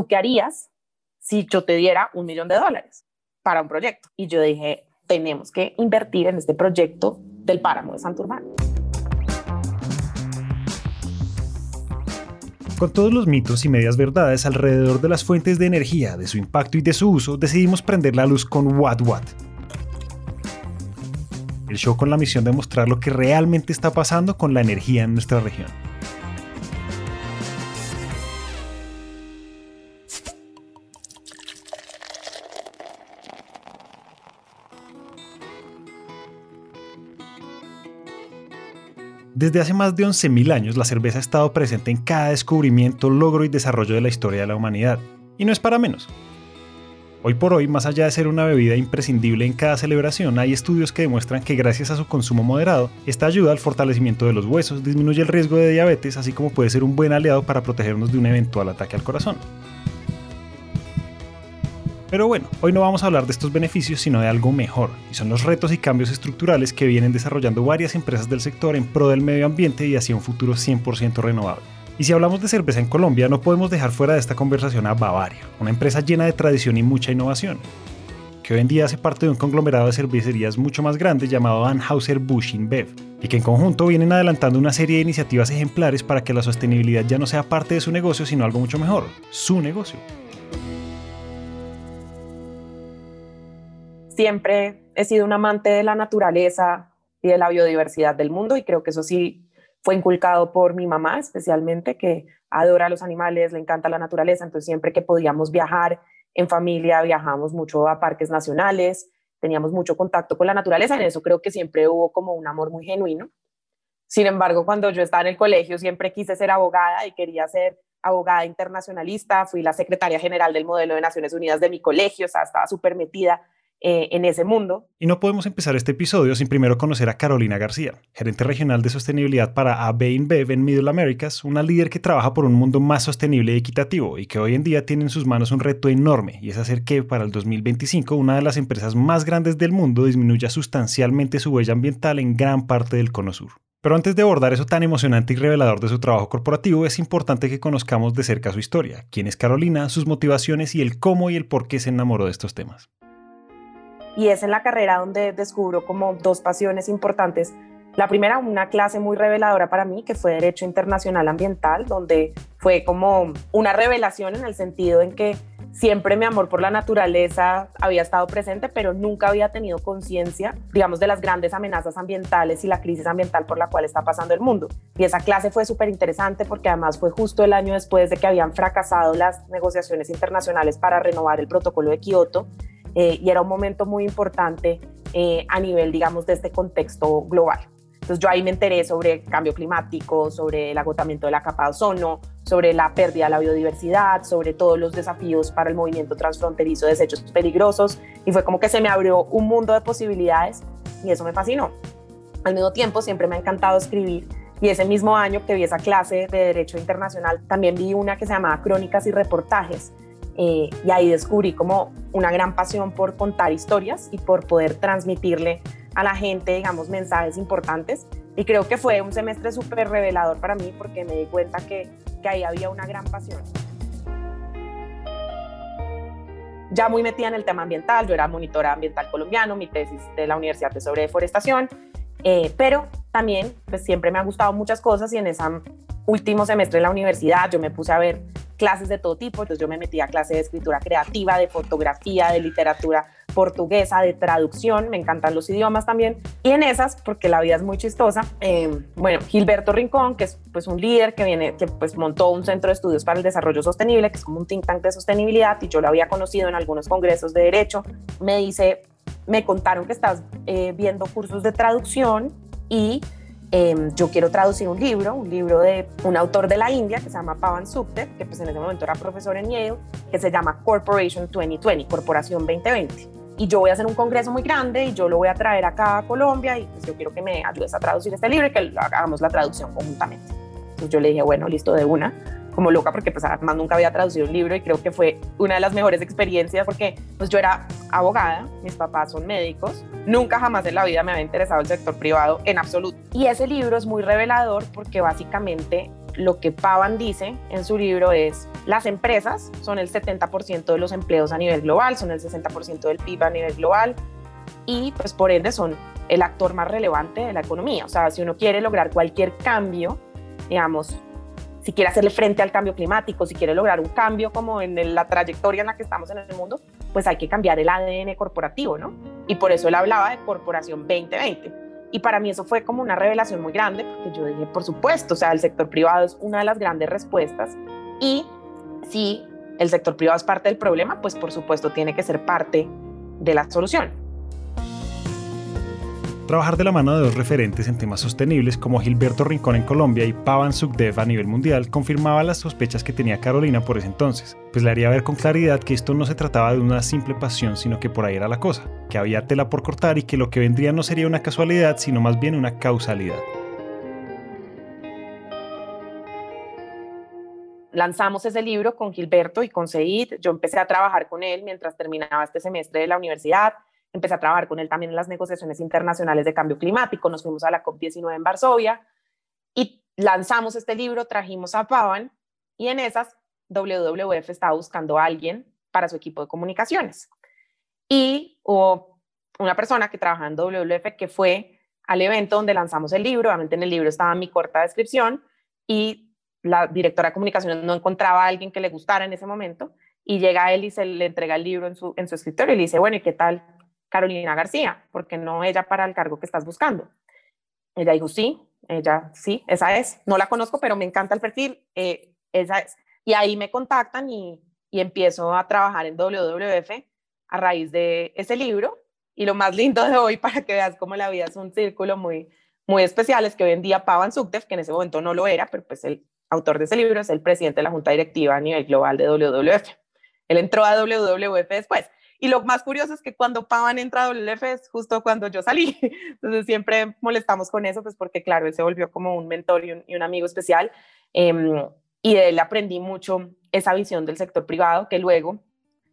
¿tú qué harías si yo te diera un millón de dólares para un proyecto? Y yo dije, tenemos que invertir en este proyecto del páramo de Santurbán. Con todos los mitos y medias verdades alrededor de las fuentes de energía, de su impacto y de su uso, decidimos prender la luz con What What. El show con la misión de mostrar lo que realmente está pasando con la energía en nuestra región. Desde hace más de 11.000 años la cerveza ha estado presente en cada descubrimiento, logro y desarrollo de la historia de la humanidad. Y no es para menos. Hoy por hoy, más allá de ser una bebida imprescindible en cada celebración, hay estudios que demuestran que gracias a su consumo moderado, esta ayuda al fortalecimiento de los huesos, disminuye el riesgo de diabetes, así como puede ser un buen aliado para protegernos de un eventual ataque al corazón. Pero bueno, hoy no vamos a hablar de estos beneficios, sino de algo mejor, y son los retos y cambios estructurales que vienen desarrollando varias empresas del sector en pro del medio ambiente y hacia un futuro 100% renovable. Y si hablamos de cerveza en Colombia, no podemos dejar fuera de esta conversación a Bavaria, una empresa llena de tradición y mucha innovación, que hoy en día hace parte de un conglomerado de cervecerías mucho más grande llamado Anheuser-Busch InBev, y que en conjunto vienen adelantando una serie de iniciativas ejemplares para que la sostenibilidad ya no sea parte de su negocio, sino algo mucho mejor, su negocio. Siempre he sido un amante de la naturaleza y de la biodiversidad del mundo y creo que eso sí fue inculcado por mi mamá especialmente, que adora los animales, le encanta la naturaleza, entonces siempre que podíamos viajar en familia, viajamos mucho a parques nacionales, teníamos mucho contacto con la naturaleza, en eso creo que siempre hubo como un amor muy genuino. Sin embargo, cuando yo estaba en el colegio siempre quise ser abogada y quería ser abogada internacionalista, fui la secretaria general del modelo de Naciones Unidas de mi colegio, o sea, estaba súper metida eh, en ese mundo. Y no podemos empezar este episodio sin primero conocer a Carolina García, gerente regional de sostenibilidad para AB InBev en Middle Americas, una líder que trabaja por un mundo más sostenible y equitativo y que hoy en día tiene en sus manos un reto enorme y es hacer que para el 2025 una de las empresas más grandes del mundo disminuya sustancialmente su huella ambiental en gran parte del cono sur. Pero antes de abordar eso tan emocionante y revelador de su trabajo corporativo, es importante que conozcamos de cerca su historia, quién es Carolina, sus motivaciones y el cómo y el por qué se enamoró de estos temas y es en la carrera donde descubro como dos pasiones importantes. La primera, una clase muy reveladora para mí, que fue Derecho Internacional Ambiental, donde fue como una revelación en el sentido en que siempre mi amor por la naturaleza había estado presente, pero nunca había tenido conciencia, digamos, de las grandes amenazas ambientales y la crisis ambiental por la cual está pasando el mundo. Y esa clase fue súper interesante porque además fue justo el año después de que habían fracasado las negociaciones internacionales para renovar el protocolo de Kioto eh, y era un momento muy importante eh, a nivel, digamos, de este contexto global. Entonces yo ahí me enteré sobre cambio climático, sobre el agotamiento de la capa de ozono, sobre la pérdida de la biodiversidad, sobre todos los desafíos para el movimiento transfronterizo de desechos peligrosos y fue como que se me abrió un mundo de posibilidades y eso me fascinó. Al mismo tiempo siempre me ha encantado escribir y ese mismo año que vi esa clase de Derecho Internacional también vi una que se llamaba Crónicas y Reportajes eh, y ahí descubrí como una gran pasión por contar historias y por poder transmitirle a la gente, digamos, mensajes importantes. Y creo que fue un semestre súper revelador para mí porque me di cuenta que, que ahí había una gran pasión. Ya muy metida en el tema ambiental, yo era monitora ambiental colombiano, mi tesis de la universidad de sobre deforestación, eh, pero también pues siempre me han gustado muchas cosas y en ese último semestre de la universidad yo me puse a ver clases de todo tipo, entonces yo me metí a clases de escritura creativa, de fotografía, de literatura portuguesa, de traducción, me encantan los idiomas también, y en esas, porque la vida es muy chistosa, eh, bueno, Gilberto Rincón, que es pues un líder que viene, que pues montó un centro de estudios para el desarrollo sostenible, que es como un think tank de sostenibilidad, y yo lo había conocido en algunos congresos de derecho, me dice, me contaron que estás eh, viendo cursos de traducción y Em, yo quiero traducir un libro, un libro de un autor de la India que se llama Pavan Sukter, que pues en ese momento era profesor en Yale, que se llama Corporation 2020, Corporación 2020. Y yo voy a hacer un congreso muy grande y yo lo voy a traer acá a Colombia y pues yo quiero que me ayudes a traducir este libro y que hagamos la traducción conjuntamente. Entonces yo le dije, bueno, listo, de una como loca porque pues además nunca había traducido un libro y creo que fue una de las mejores experiencias porque pues yo era abogada, mis papás son médicos, nunca jamás en la vida me había interesado el sector privado en absoluto. Y ese libro es muy revelador porque básicamente lo que Pavan dice en su libro es, las empresas son el 70% de los empleos a nivel global, son el 60% del PIB a nivel global y pues por ende son el actor más relevante de la economía. O sea, si uno quiere lograr cualquier cambio, digamos, si quiere hacerle frente al cambio climático, si quiere lograr un cambio como en la trayectoria en la que estamos en el mundo, pues hay que cambiar el ADN corporativo, ¿no? Y por eso él hablaba de Corporación 2020. Y para mí eso fue como una revelación muy grande, porque yo dije, por supuesto, o sea, el sector privado es una de las grandes respuestas y si el sector privado es parte del problema, pues por supuesto tiene que ser parte de la solución. Trabajar de la mano de dos referentes en temas sostenibles como Gilberto Rincón en Colombia y Pavan Sukdev a nivel mundial confirmaba las sospechas que tenía Carolina por ese entonces, pues le haría ver con claridad que esto no se trataba de una simple pasión, sino que por ahí era la cosa, que había tela por cortar y que lo que vendría no sería una casualidad, sino más bien una causalidad. lanzamos ese libro con Gilberto y con Seid. Yo empecé a trabajar con él mientras terminaba este semestre de la universidad empecé a trabajar con él también en las negociaciones internacionales de cambio climático, nos fuimos a la COP19 en Varsovia y lanzamos este libro, trajimos a Pavan y en esas WWF estaba buscando a alguien para su equipo de comunicaciones. Y hubo una persona que trabajaba en WWF que fue al evento donde lanzamos el libro, obviamente en el libro estaba mi corta descripción y la directora de comunicaciones no encontraba a alguien que le gustara en ese momento y llega él y se le entrega el libro en su, en su escritorio y le dice, bueno, ¿y qué tal? Carolina García, porque no ella para el cargo que estás buscando. Ella dijo, sí, ella, sí, esa es. No la conozco, pero me encanta el perfil, eh, esa es. Y ahí me contactan y, y empiezo a trabajar en WWF a raíz de ese libro. Y lo más lindo de hoy, para que veas cómo la vida es un círculo muy, muy especial, es que hoy en día Pavan Sukdev, que en ese momento no lo era, pero pues el autor de ese libro es el presidente de la Junta Directiva a nivel global de WWF. Él entró a WWF después. Y lo más curioso es que cuando Pavan entra a WF es justo cuando yo salí. Entonces siempre molestamos con eso, pues porque claro, él se volvió como un mentor y un, amigo especial. Em, y de él aprendí mucho esa visión del sector privado que luego,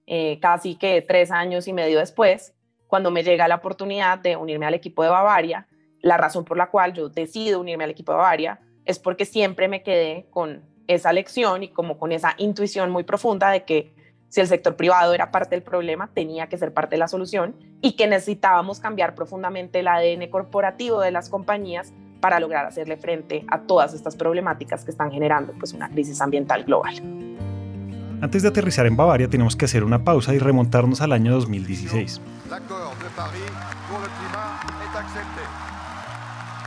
eh, casi que tres años y medio después, cuando me llega la oportunidad de unirme al equipo de Bavaria, la razón por la cual yo decido unirme al equipo de Bavaria es porque siempre me quedé con esa lección y como con esa intuición muy profunda de que si el sector privado era parte del problema, tenía que ser parte de la solución y que necesitábamos cambiar profundamente el ADN corporativo de las compañías para lograr hacerle frente a todas estas problemáticas que están generando pues, una crisis ambiental global. Antes de aterrizar en Bavaria tenemos que hacer una pausa y remontarnos al año 2016.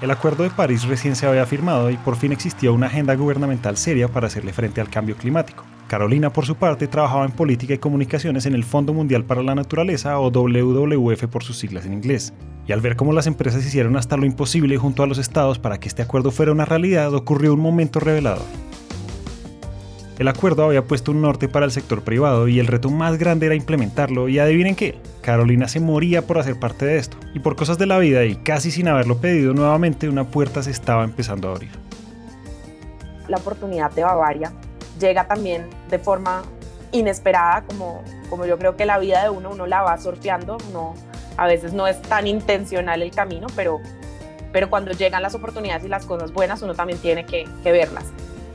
El Acuerdo de París recién se había firmado y por fin existía una agenda gubernamental seria para hacerle frente al cambio climático. Carolina, por su parte, trabajaba en política y comunicaciones en el Fondo Mundial para la Naturaleza o WWF por sus siglas en inglés. Y al ver cómo las empresas hicieron hasta lo imposible junto a los estados para que este acuerdo fuera una realidad, ocurrió un momento revelador. El acuerdo había puesto un norte para el sector privado y el reto más grande era implementarlo y adivinen qué, Carolina se moría por hacer parte de esto. Y por cosas de la vida y casi sin haberlo pedido nuevamente, una puerta se estaba empezando a abrir. La oportunidad de Bavaria llega también de forma inesperada, como, como yo creo que la vida de uno, uno la va sorteando, no, a veces no es tan intencional el camino, pero, pero cuando llegan las oportunidades y las cosas buenas, uno también tiene que, que verlas.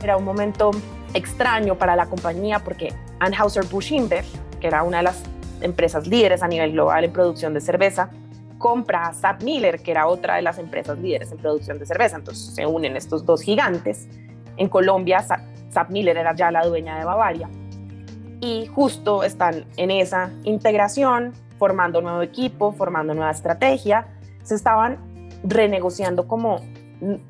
Era un momento extraño para la compañía porque Anheuser-Busch InBev, que era una de las empresas líderes a nivel global en producción de cerveza, compra a Saab Miller, que era otra de las empresas líderes en producción de cerveza. Entonces se unen estos dos gigantes. En Colombia, Saab Miller era ya la dueña de Bavaria. Y justo están en esa integración, formando nuevo equipo, formando nueva estrategia. Se estaban renegociando como,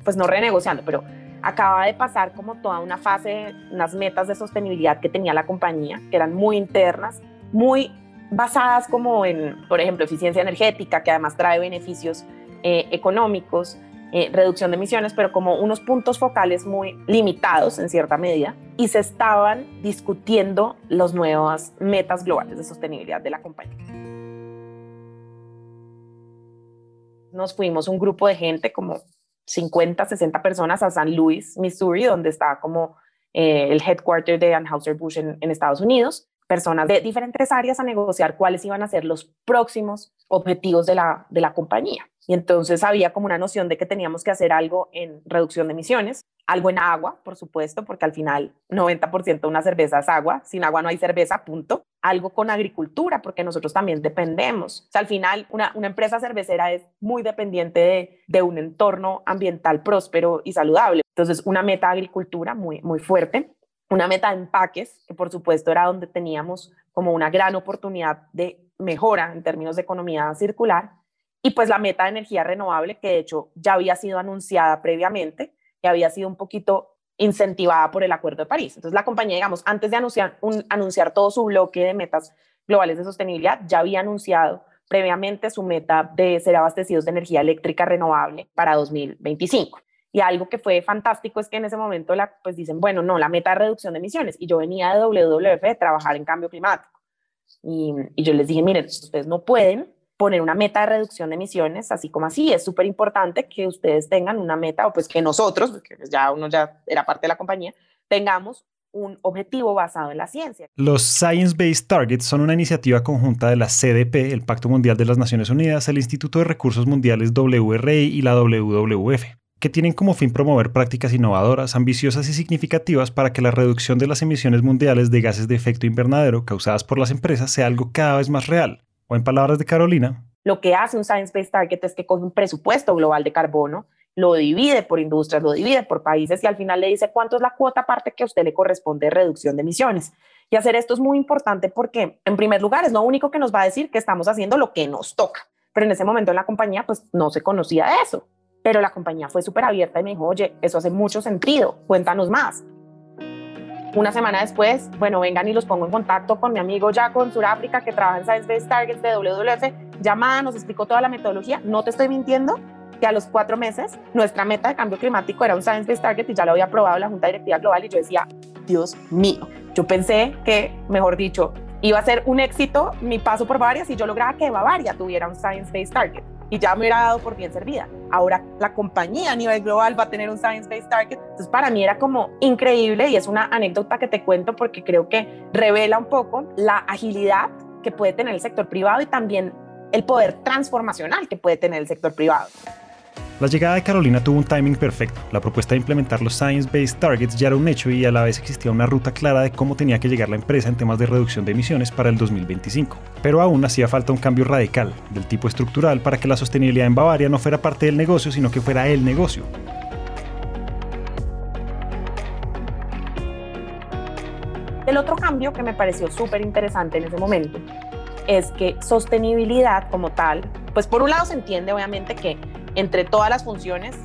pues no renegociando, pero acaba de pasar como toda una fase, unas metas de sostenibilidad que tenía la compañía, que eran muy internas, muy basadas como en, por ejemplo, eficiencia energética, que además trae beneficios eh, económicos, eh, reducción de emisiones, pero como unos puntos focales muy limitados en cierta medida, y se estaban discutiendo las nuevas metas globales de sostenibilidad de la compañía. Nos fuimos un grupo de gente, como 50, 60 personas, a San Luis, Missouri, donde está como eh, el headquarter de Anheuser-Busch en, en Estados Unidos, personas de diferentes áreas a negociar cuáles iban a ser los próximos objetivos de la, de la compañía. Y entonces había como una noción de que teníamos que hacer algo en reducción de emisiones. algo en agua, por supuesto, porque al final 90% de una cerveza es agua, sin agua no hay cerveza, punto. Algo con agricultura, porque nosotros también dependemos. O sea, al final una, empresa cervecera es muy dependiente de, de, un entorno ambiental próspero y saludable. Entonces, una meta de agricultura muy, muy fuerte, una meta de empaques, que por supuesto era donde teníamos como una gran oportunidad de mejora en términos de economía circular, y pues la meta de energía renovable, que de hecho ya había sido anunciada previamente y había sido un poquito incentivada por el Acuerdo de París. Entonces la compañía, digamos, antes de anunciar, un, anunciar todo su bloque de metas globales de sostenibilidad, ya había anunciado previamente su meta de ser abastecidos de energía eléctrica renovable para 2025. Y algo que fue fantástico es que en ese momento la, pues dicen, bueno, no, la meta de reducción de emisiones. Y yo venía de WWF de trabajar en cambio climático. Y, yo les dije, miren, ustedes no pueden poner una meta de reducción de emisiones, así como así. Es súper importante que ustedes tengan una meta, o pues que nosotros, porque ya uno ya era parte de la compañía, tengamos un objetivo basado en la ciencia. Los Science Based Targets son una iniciativa conjunta de la CDP, el Pacto Mundial de las Naciones Unidas, el Instituto de Recursos Mundiales WRI y la WWF que tienen como fin promover prácticas innovadoras, ambiciosas y significativas para que la reducción de las emisiones mundiales de gases de efecto invernadero causadas por las empresas sea algo cada vez más real. O en palabras de Carolina, lo que hace un Science Based Target es que con un presupuesto global de carbono lo divide por industrias, lo divide por países y al final le dice cuánto es la cuota aparte que a usted le corresponde de reducción de emisiones. Y hacer esto es muy importante porque, en primer lugar, es lo único que nos va a decir que estamos haciendo lo que nos toca. Pero en ese momento en la compañía, pues no se conocía eso. Pero la compañía fue súper abierta y me dijo, oye, eso hace mucho sentido, cuéntanos más. Una semana después, bueno, vengan y los pongo en contacto con mi amigo Jaco en Sudáfrica que trabaja en Science Based Targets de WWF. Llamada, nos explicó toda la metodología. No te estoy mintiendo que a los cuatro meses nuestra meta de cambio climático era un Science Based Target y ya lo había aprobado la Junta Directiva Global y yo decía, Dios mío, yo pensé que, mejor dicho, iba a ser un éxito mi paso por Bavaria si yo lograba que Bavaria tuviera un Science Based Target y ya me hubiera dado por bien servida. Ahora la compañía a nivel global va a tener un Science-Based Target. Entonces para mí era como increíble y es una anécdota que te cuento porque creo que revela un poco la agilidad que puede tener el sector privado y también el poder transformacional que puede tener el sector privado. La llegada de Carolina tuvo un timing perfecto. La propuesta de implementar los Science-Based Targets ya era un hecho y a la vez existía una ruta clara de cómo tenía que llegar la empresa en temas de reducción de emisiones para el 2025. Pero aún hacía falta un cambio radical, del tipo estructural, para que la sostenibilidad en Bavaria no fuera parte del negocio, sino que fuera el negocio. El otro cambio que me pareció súper interesante en ese momento es que sostenibilidad como tal, pues por un lado se entiende obviamente que entre todas las funciones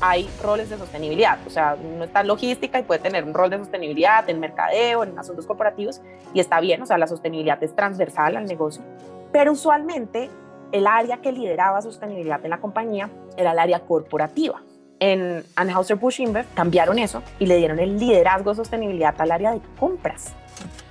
hay roles de sostenibilidad. O sea, uno está en logística y puede tener un rol de sostenibilidad en mercadeo, en asuntos corporativos, y está bien, o sea, la sostenibilidad es transversal al negocio. Pero usualmente el área que lideraba sostenibilidad en la compañía era el área corporativa. En Anheuser-Busch InBev cambiaron eso y le dieron el liderazgo de sostenibilidad al área de compras,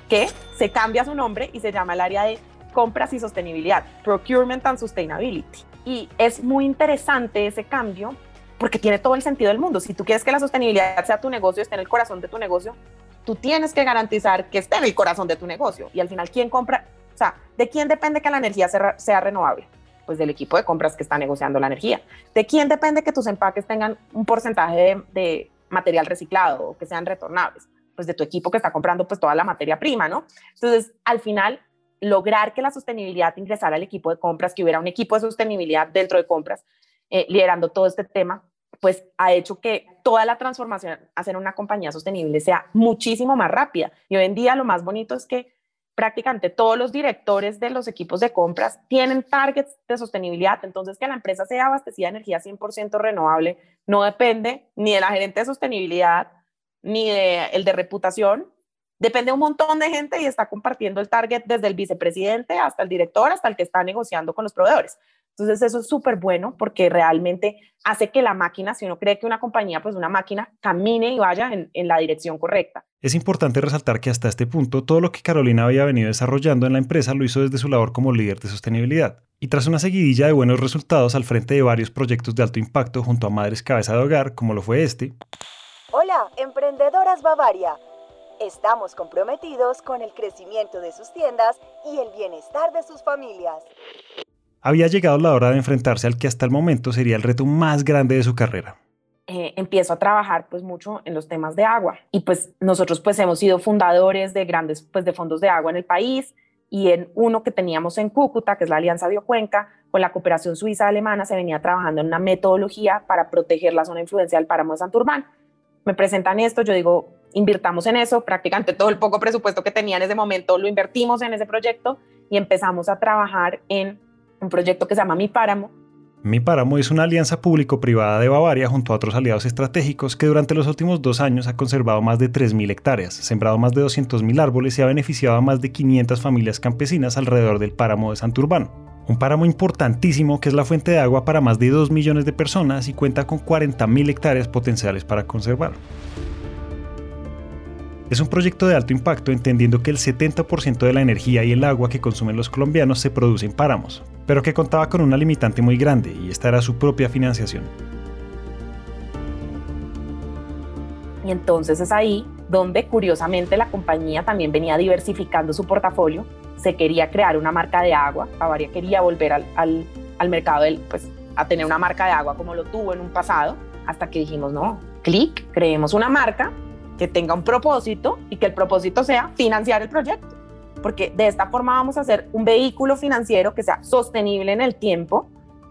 que se cambia su nombre y se llama el área de compras y sostenibilidad, Procurement and Sustainability. Y es muy interesante ese cambio porque tiene todo el sentido del mundo. Si tú quieres que la sostenibilidad sea tu negocio, esté en el corazón de tu negocio, tú tienes que garantizar que esté en el corazón de tu negocio. Y al final, ¿quién compra? O sea, ¿de quién depende que la energía sea, renovable? Pues del equipo de compras que está negociando la energía. ¿De quién depende que tus empaques tengan un porcentaje de, de material reciclado o que sean retornables? Pues de tu equipo que está comprando pues toda la materia prima, ¿no? Entonces, al final, lograr que la sostenibilidad ingresara al equipo de compras, que hubiera un equipo de sostenibilidad dentro de compras, eh, liderando todo este tema, pues ha hecho que toda la transformación hacia una compañía sostenible sea muchísimo más rápida. Y hoy en día lo más bonito es que prácticamente todos los directores de los equipos de compras tienen targets de sostenibilidad, entonces que la empresa sea abastecida de energía 100% renovable no depende ni de la gerente de sostenibilidad ni de el de reputación, Depende un montón de gente y está compartiendo el target desde el vicepresidente hasta el director, hasta el que está negociando con los proveedores. Entonces eso es súper bueno porque realmente hace que la máquina, si uno cree que una compañía, pues una máquina camine y vaya en, en, la dirección correcta. Es importante resaltar que hasta este punto todo lo que Carolina había venido desarrollando en la empresa lo hizo desde su labor como líder de sostenibilidad. Y tras una seguidilla de buenos resultados al frente de varios proyectos de alto impacto junto a madres cabeza de hogar, como lo fue este. Hola, emprendedoras Bavaria. Estamos comprometidos con el crecimiento de sus tiendas y el bienestar de sus familias. Había llegado la hora de enfrentarse al que hasta el momento sería el reto más grande de su carrera. Eh, empiezo a trabajar pues mucho en los temas de agua y pues nosotros pues hemos sido fundadores de grandes pues de fondos de agua en el país y en uno que teníamos en Cúcuta, que es la Alianza Biocuenca, con la cooperación suiza alemana se venía trabajando en una metodología para proteger la zona de influencia del páramo de Santurbán. Me presentan esto, yo digo, invirtamos en eso, prácticamente todo el poco presupuesto que tenía en ese momento lo invertimos en ese proyecto y empezamos a trabajar en un proyecto que se llama Mi Páramo, mi Páramo es una alianza público-privada de Bavaria junto a otros aliados estratégicos que durante los últimos dos años ha conservado más de 3.000 hectáreas, sembrado más de 200.000 árboles y ha beneficiado a más de 500 familias campesinas alrededor del páramo de Santurbán. Un páramo importantísimo que es la fuente de agua para más de 2 millones de personas y cuenta con 40.000 hectáreas potenciales para conservar. Es un proyecto de alto impacto entendiendo que el 70% de la energía y el agua que consumen los colombianos se produce en páramos, pero que contaba con una limitante muy grande y esta era su propia financiación. Y entonces es ahí donde curiosamente la compañía también venía diversificando su portafolio, se quería crear una marca de agua, Bavaria quería volver al, al, mercado del, pues, a tener una marca de agua como lo tuvo en un pasado, hasta que dijimos, no, clic, creemos una marca que tenga un propósito y que el propósito sea financiar el proyecto, porque de esta forma vamos a hacer un vehículo financiero que sea sostenible en el tiempo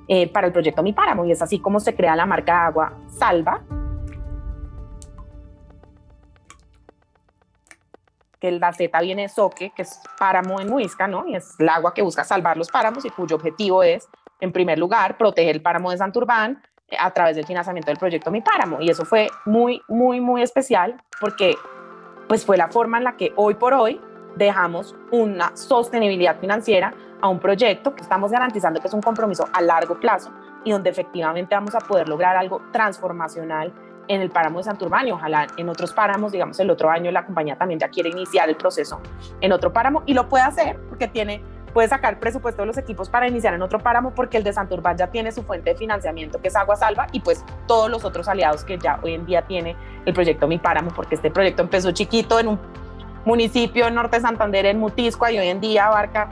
eh, para el proyecto Mi Páramo y es así como se crea la marca Agua Salva. Que la Z viene Soque, que es páramo en Huisca, ¿no? Y es el agua que busca salvar los páramos y cuyo objetivo es, en primer lugar, proteger el páramo de Santurbán, a través del financiamiento del proyecto Mi Páramo. Y eso fue muy, muy, muy especial porque pues fue la forma en la que hoy por hoy dejamos una sostenibilidad financiera a un proyecto que estamos garantizando que es un compromiso a largo plazo y donde efectivamente vamos a poder lograr algo transformacional en el páramo de Santurbán y ojalá en otros páramos, digamos el otro año la compañía también ya quiere iniciar el proceso en otro páramo y lo puede hacer porque tiene puede sacar presupuesto de los equipos para iniciar en otro páramo porque el de Santurbán ya tiene su fuente de financiamiento que es Agua Salva y pues todos los otros aliados que ya hoy en día tiene el proyecto Mi Páramo porque este proyecto empezó chiquito en un municipio en Norte de Santander, en Mutisco y hoy en día abarca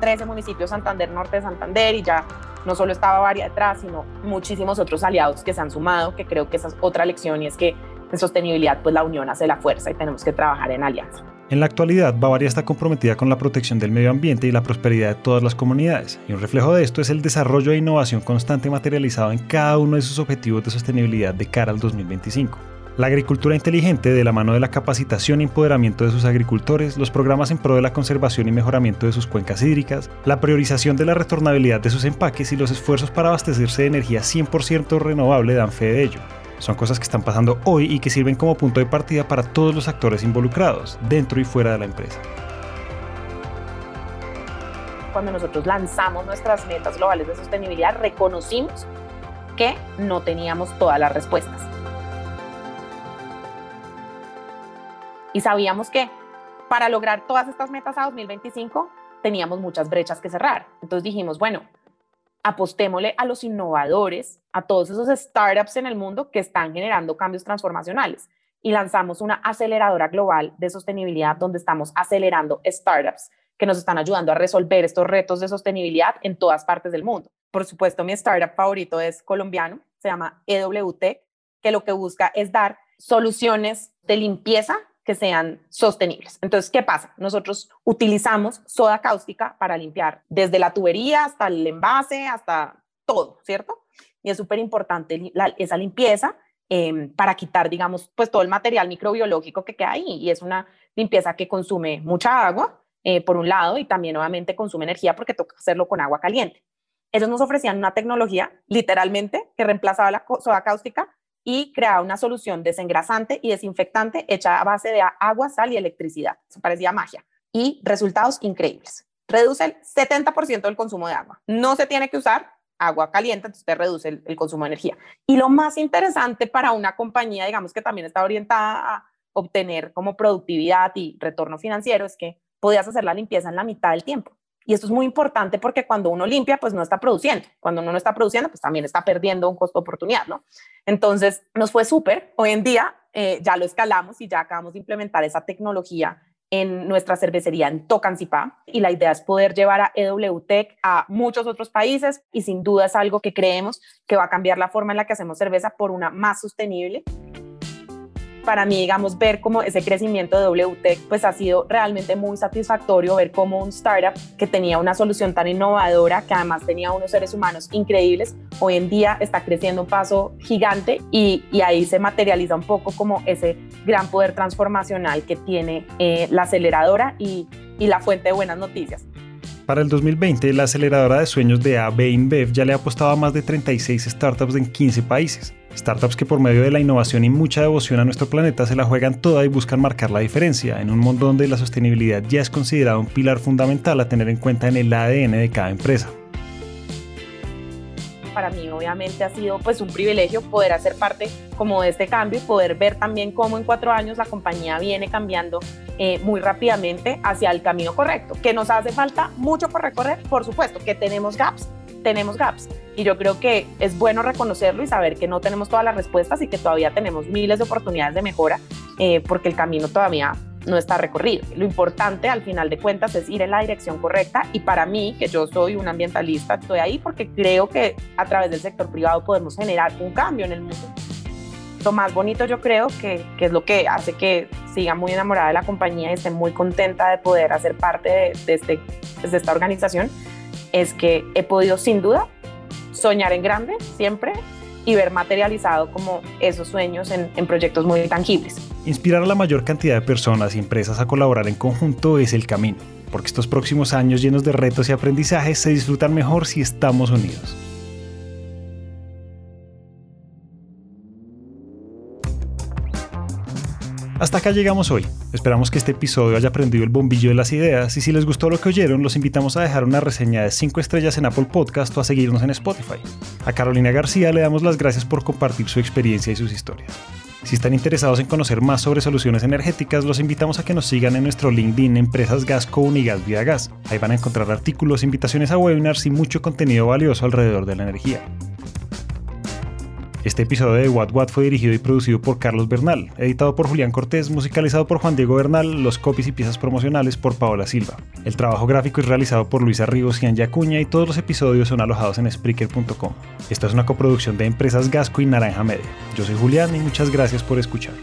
13 municipios Santander, Norte de Santander y ya no solo estaba Bavaria detrás, sino muchísimos otros aliados que se han sumado, que creo que esa es otra lección y es que en sostenibilidad pues la unión hace la fuerza y tenemos que trabajar en alianza. En la actualidad, Bavaria está comprometida con la protección del medio ambiente y la prosperidad de todas las comunidades, y un reflejo de esto es el desarrollo e innovación constante materializado en cada uno de sus objetivos de sostenibilidad de cara al 2025. La agricultura inteligente de la mano de la capacitación y empoderamiento de sus agricultores, los programas en pro de la conservación y mejoramiento de sus cuencas hídricas, la priorización de la retornabilidad de sus empaques y los esfuerzos para abastecerse de energía 100% renovable dan fe de ello. Son cosas que están pasando hoy y que sirven como punto de partida para todos los actores involucrados, dentro y fuera de la empresa. Cuando nosotros lanzamos nuestras metas globales de sostenibilidad, reconocimos que no teníamos todas las respuestas. Y sabíamos que para lograr todas estas metas a 2025 teníamos muchas brechas que cerrar. Entonces dijimos, bueno, apostémosle a los innovadores, a todos esos startups en el mundo que están generando cambios transformacionales. Y lanzamos una aceleradora global de sostenibilidad donde estamos acelerando startups que nos están ayudando a resolver estos retos de sostenibilidad en todas partes del mundo. Por supuesto, mi startup favorito es colombiano, se llama EWT, que lo que busca es dar soluciones de limpieza que sean sostenibles. Entonces, ¿qué pasa? Nosotros utilizamos soda cáustica para limpiar desde la tubería hasta el envase, hasta todo, ¿cierto? Y es súper importante esa limpieza em, para quitar, digamos, pues todo el material microbiológico que queda ahí. Y es una limpieza que consume mucha agua, eh, por un lado, y también obviamente consume energía porque toca hacerlo con agua caliente. Ellos nos ofrecían una tecnología, literalmente, que reemplazaba la soda cáustica y creaba una solución desengrasante y desinfectante hecha a base de agua, sal y electricidad. Eso parecía magia. Y resultados increíbles. Reduce el 70% del consumo de agua. No se tiene que usar agua caliente, entonces usted reduce el, el, consumo de energía. Y lo más interesante para una compañía, digamos que también está orientada a obtener como productividad y retorno financiero, es que podías hacer la limpieza en la mitad del tiempo. Y esto es muy importante porque cuando uno limpia, pues no está produciendo. Cuando uno no está produciendo, pues también está perdiendo un costo de oportunidad, ¿no? Entonces, nos fue súper. Hoy en día eh, ya lo escalamos y ya acabamos de implementar esa tecnología en nuestra cervecería en Tocancipá y la idea es poder llevar a EWTech a muchos otros países y sin duda es algo que creemos que va a cambiar la forma en la que hacemos cerveza por una más sostenible para mí, digamos, ver cómo ese crecimiento de WTEC pues ha sido realmente muy satisfactorio, ver cómo un startup que tenía una solución tan innovadora, que además tenía unos seres humanos increíbles, hoy en día está creciendo un paso gigante y, ahí se materializa un poco como ese gran poder transformacional que tiene eh, la aceleradora y, y la fuente de buenas noticias. Para el 2020, la aceleradora de sueños de AB InBev ya le ha apostado a más de 36 startups en 15 países. Startups que por medio de la innovación y mucha devoción a nuestro planeta se la juegan toda y buscan marcar la diferencia en un mundo donde la sostenibilidad ya es considerado un pilar fundamental a tener en cuenta en el ADN de cada empresa para mí obviamente ha sido pues un privilegio poder hacer parte como de este cambio y poder ver también cómo en cuatro años la compañía viene cambiando eh, muy rápidamente hacia el camino correcto. Que nos hace falta mucho por recorrer, por supuesto, que tenemos gaps, tenemos gaps. Y yo creo que es bueno reconocerlo y saber que no tenemos todas las respuestas y que todavía tenemos miles de oportunidades de mejora, eh, porque el camino todavía no está recorrido. Lo importante al final de cuentas es ir en la dirección correcta y para mí, que yo soy un ambientalista, estoy ahí porque creo que a través del sector privado podemos generar un cambio en el mundo. Lo más bonito yo creo que, que es lo que hace que siga muy enamorada de la compañía y esté muy contenta de poder hacer parte de, de, este, de esta organización, es que he podido sin duda soñar en grande siempre y ver materializado como esos sueños en, en, proyectos muy tangibles. Inspirar a la mayor cantidad de personas y empresas a colaborar en conjunto es el camino, porque estos próximos años llenos de retos y aprendizajes se disfrutan mejor si estamos unidos. Hasta acá llegamos hoy. Esperamos que este episodio haya prendido el bombillo de las ideas y si les gustó lo que oyeron, los invitamos a dejar una reseña de 5 estrellas en Apple Podcast o a seguirnos en Spotify. A Carolina García le damos las gracias por compartir su experiencia y sus historias. Si están interesados en conocer más sobre soluciones energéticas, los invitamos a que nos sigan en nuestro LinkedIn Empresas Gasco Unigas Vía Gas. Ahí van a encontrar artículos, invitaciones a webinars y mucho contenido valioso alrededor de la energía. Este episodio de What What fue dirigido y producido por Carlos Bernal, editado por Julián Cortés, musicalizado por Juan Diego Bernal, los copies y piezas promocionales por Paola Silva. El trabajo gráfico es realizado por Luisa Ríos y Anja Acuña y todos los episodios son alojados en Spreaker.com. Esta es una coproducción de Empresas Gasco y Naranja Media. Yo soy Julián y muchas gracias por escuchar.